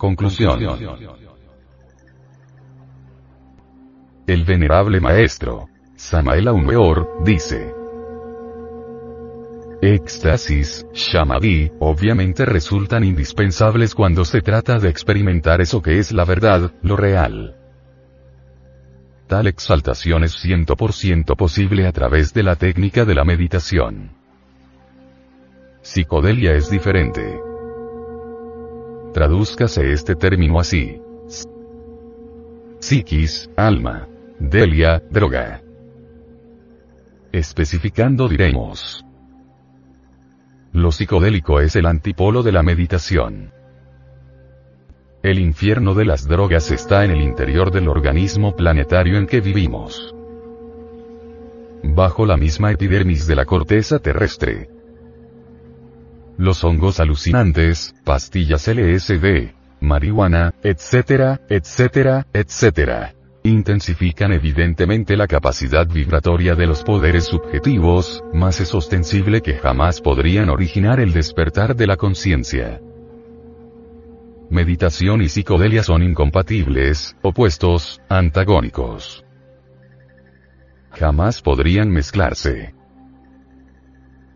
Conclusión. El venerable maestro, Samael Aumeor, dice, Éxtasis, Shamadhi, obviamente resultan indispensables cuando se trata de experimentar eso que es la verdad, lo real. Tal exaltación es 100% posible a través de la técnica de la meditación. Psicodelia es diferente. Tradúzcase este término así. Psiquis, alma. Delia, droga. Especificando diremos. Lo psicodélico es el antipolo de la meditación. El infierno de las drogas está en el interior del organismo planetario en que vivimos. Bajo la misma epidermis de la corteza terrestre. Los hongos alucinantes, pastillas LSD, marihuana, etcétera, etcétera, etcétera intensifican evidentemente la capacidad vibratoria de los poderes subjetivos, más es ostensible que jamás podrían originar el despertar de la conciencia. Meditación y psicodelia son incompatibles, opuestos, antagónicos. Jamás podrían mezclarse.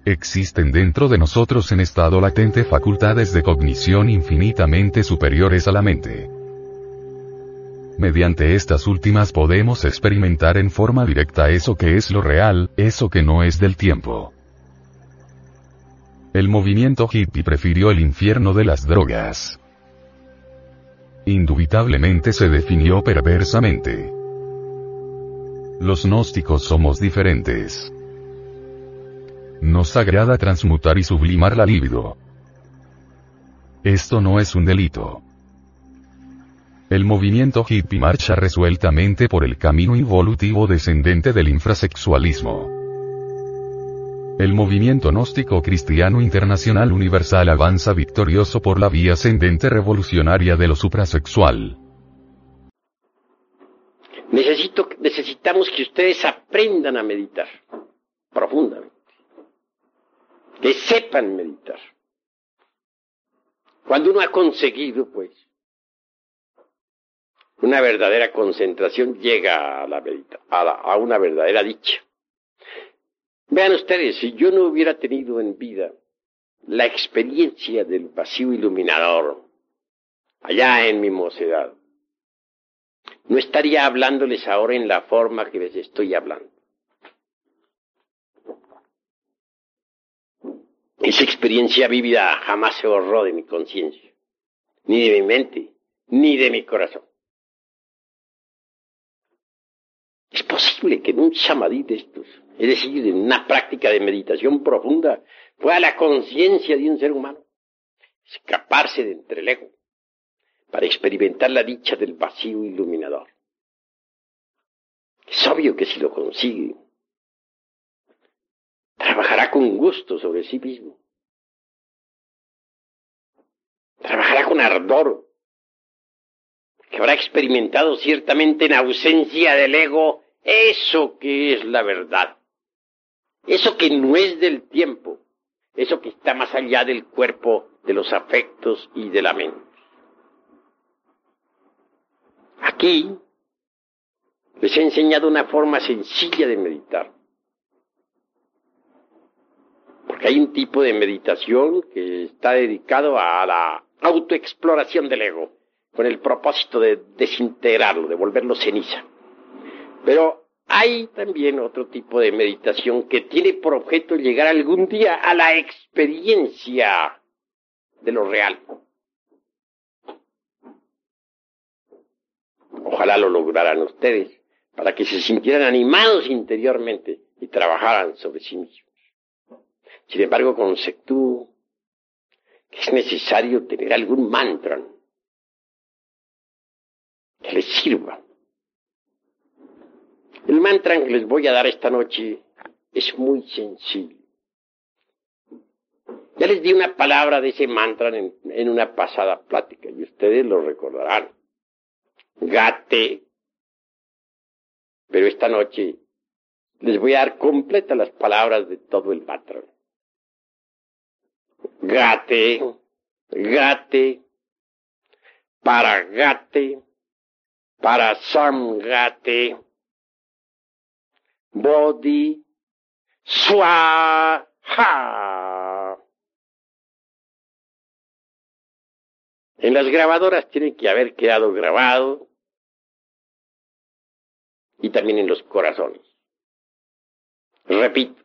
Existen dentro de nosotros en estado latente facultades de cognición infinitamente superiores a la mente. Mediante estas últimas podemos experimentar en forma directa eso que es lo real, eso que no es del tiempo. El movimiento hippie prefirió el infierno de las drogas. Indubitablemente se definió perversamente. Los gnósticos somos diferentes. Nos agrada transmutar y sublimar la libido. Esto no es un delito. El movimiento hippie marcha resueltamente por el camino evolutivo descendente del infrasexualismo. El movimiento gnóstico cristiano internacional universal avanza victorioso por la vía ascendente revolucionaria de lo suprasexual. Necesitamos que ustedes aprendan a meditar profundamente. Que sepan meditar. Cuando uno ha conseguido, pues, una verdadera concentración llega a, la, a, a una verdadera dicha. Vean ustedes, si yo no hubiera tenido en vida la experiencia del vacío iluminador, allá en mi mocedad, no estaría hablándoles ahora en la forma que les estoy hablando. Esa experiencia vívida jamás se borró de mi conciencia, ni de mi mente, ni de mi corazón. Es posible que en un samadhi de estos, es decir, en una práctica de meditación profunda, pueda la conciencia de un ser humano escaparse de entre el ego para experimentar la dicha del vacío iluminador. Es obvio que si lo consigue, trabajará con gusto sobre sí mismo. Trabajará con ardor, que habrá experimentado ciertamente en ausencia del ego eso que es la verdad. Eso que no es del tiempo. Eso que está más allá del cuerpo, de los afectos y de la mente. Aquí les he enseñado una forma sencilla de meditar. Hay un tipo de meditación que está dedicado a la autoexploración del ego, con el propósito de desintegrarlo, de volverlo ceniza. Pero hay también otro tipo de meditación que tiene por objeto llegar algún día a la experiencia de lo real. Ojalá lo lograran ustedes para que se sintieran animados interiormente y trabajaran sobre sí mismos. Sin embargo, conceptúo que es necesario tener algún mantra que les sirva el mantra que les voy a dar esta noche es muy sencillo. Ya les di una palabra de ese mantra en, una pasada plática y ustedes lo recordarán. Gate. Pero esta noche les voy a dar completas las palabras de todo el mantra. Gate, gate, Paragate, Parasamgate, Bodhi, Swaha. En las grabadoras tiene que haber quedado grabado y también en los corazones. Repito,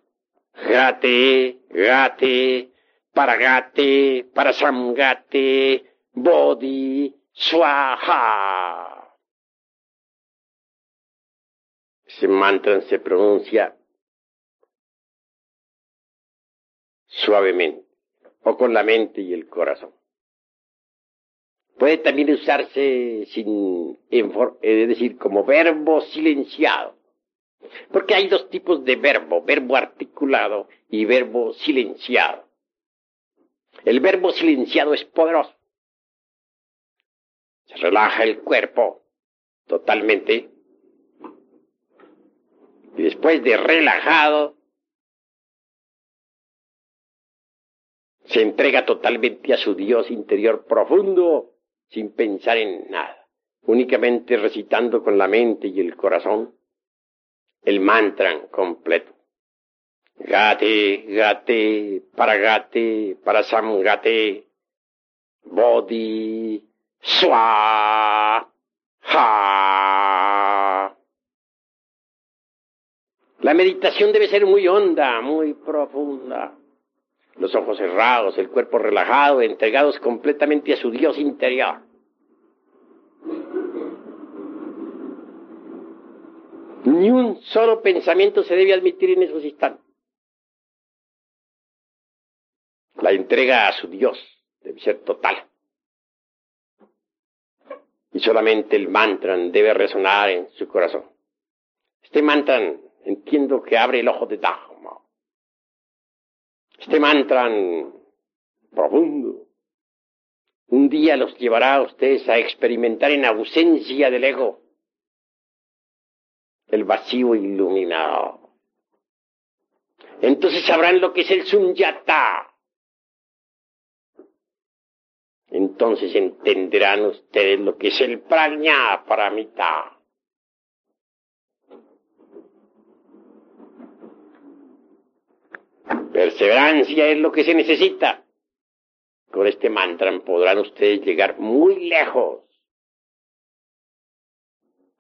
gate, gate, paragate, parasamgate, bodhi, swaha. Ese mantra se pronuncia suavemente o con la mente y el corazón. Puede también usarse sin, es decir, como verbo silenciado. Porque hay dos tipos de verbo, verbo articulado y verbo silenciado. El verbo silenciado es poderoso. Se relaja el cuerpo totalmente. Y después de relajado, se entrega totalmente a su Dios interior profundo sin pensar en nada, únicamente recitando con la mente y el corazón el mantra completo. Gate, gate, para gate, para gate, bodhi, swa, ha. La meditación debe ser muy honda, muy profunda los ojos cerrados, el cuerpo relajado, entregados completamente a su Dios interior. Ni un solo pensamiento se debe admitir en esos instantes. La entrega a su Dios debe ser total. Y solamente el mantra debe resonar en su corazón. Este mantra entiendo que abre el ojo de Dharma este mantra profundo un día los llevará a ustedes a experimentar en ausencia del ego el vacío iluminado. Entonces sabrán lo que es el sunyata. Entonces entenderán ustedes lo que es el prajna paramita. Perseverancia es lo que se necesita. Con este mantra podrán ustedes llegar muy lejos.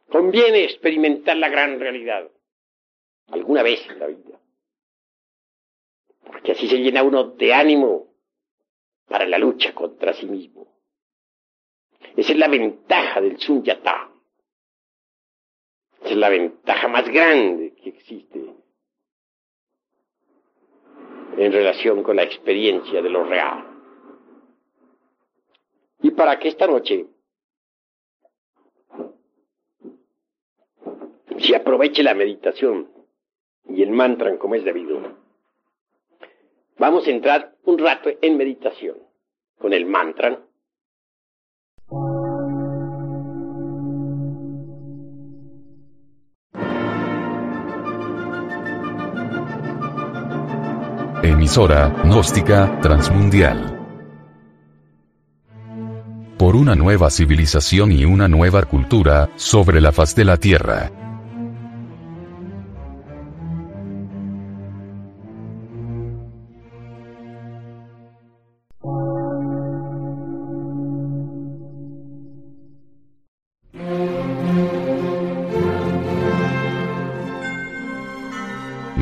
Conviene experimentar la gran realidad alguna vez en la vida. Porque así se llena uno de ánimo para la lucha contra sí mismo. Esa es la ventaja del sunyata. Esa es la ventaja más grande que existe en relación con la experiencia de lo real. Y para que esta noche se aproveche la meditación y el mantra como es debido, vamos a entrar un rato en meditación con el mantra emisora gnóstica transmundial. Por una nueva civilización y una nueva cultura sobre la faz de la Tierra.